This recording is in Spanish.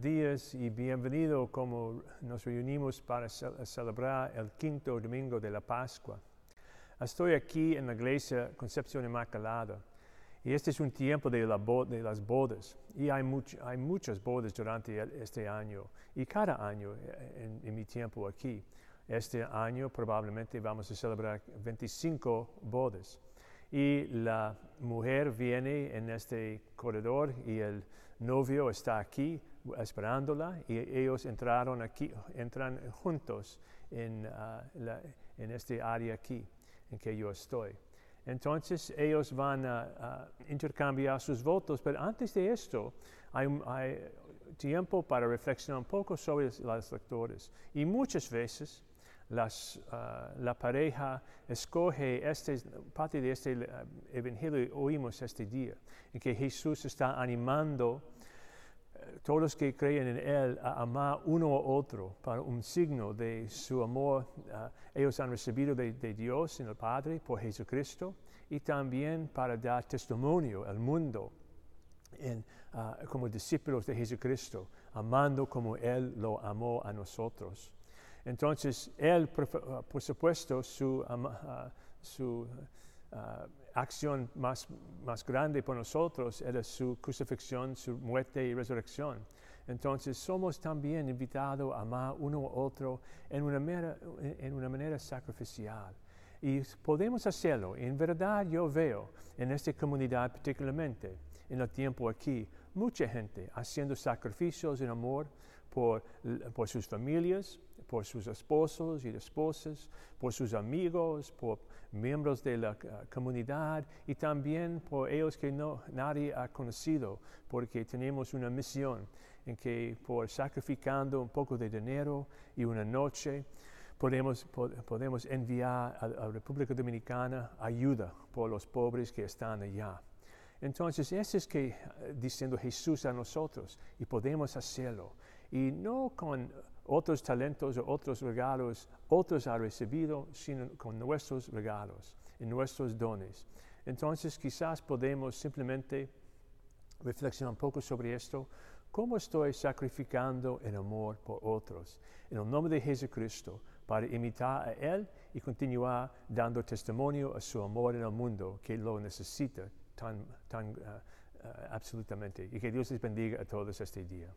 días y bienvenido como nos reunimos para celebrar el quinto domingo de la Pascua. Estoy aquí en la iglesia Concepción Inmaculada y este es un tiempo de, las bodas y hay, muchas bodas durante este año y cada año eh, en, en mi tiempo aquí. Este año probablemente vamos a celebrar 25 bodas y la mujer viene en este corredor y el novio está aquí esperándola y ellos entraron aquí, entran juntos en, ah, en este área aquí en que yo estoy. Entonces ellos van a, intercambiar sus votos, pero antes de esto hay, hay, tiempo para reflexionar un poco sobre las lectores. Y muchas veces Ah, la pareja escoge este, parte de este uh, evangelio oímos este día, en que Jesús está animando eh, todos los que creen en Él a amar uno a otro para un signo de su amor. Uh, ellos han recibido de, Dios en el Padre por Jesucristo y también para dar testimonio al mundo en, uh, como discípulos de Jesucristo, amando como Él lo amó a nosotros. Entonces, Él, por, uh, supuesto, su, uh, su uh, acción más, más grande por nosotros era su crucifixión, su muerte y resurrección. Entonces somos también invitados a amar uno a otro en una manera, en una manera sacrificial. Y podemos hacerlo. En verdad yo veo en esta comunidad particularmente, en el tiempo aquí, mucha gente haciendo sacrificios en amor por, por sus familias, por sus esposos y esposas, por sus amigos, por miembros de la uh, comunidad y también por ellos que no, nadie ha conocido, porque tenemos una misión en que por sacrificando un poco de dinero y una noche, podemos, podemos enviar a, la República Dominicana ayuda por los pobres que están allá. Entonces, eso es que uh, diciendo Jesús a nosotros y podemos hacerlo. Y no con otros talentos o otros regalos, otros ha recibido, sino con nuestros regalos y nuestros dones. Entonces quizás podemos simplemente reflexionar un poco sobre esto. ¿Cómo estoy sacrificando el amor por otros? En el nombre de Jesucristo, para imitar a Él y continuar dando testimonio a su amor en el mundo que lo necesita tan, tan uh, absolutamente. Y que Dios les bendiga a todos este día.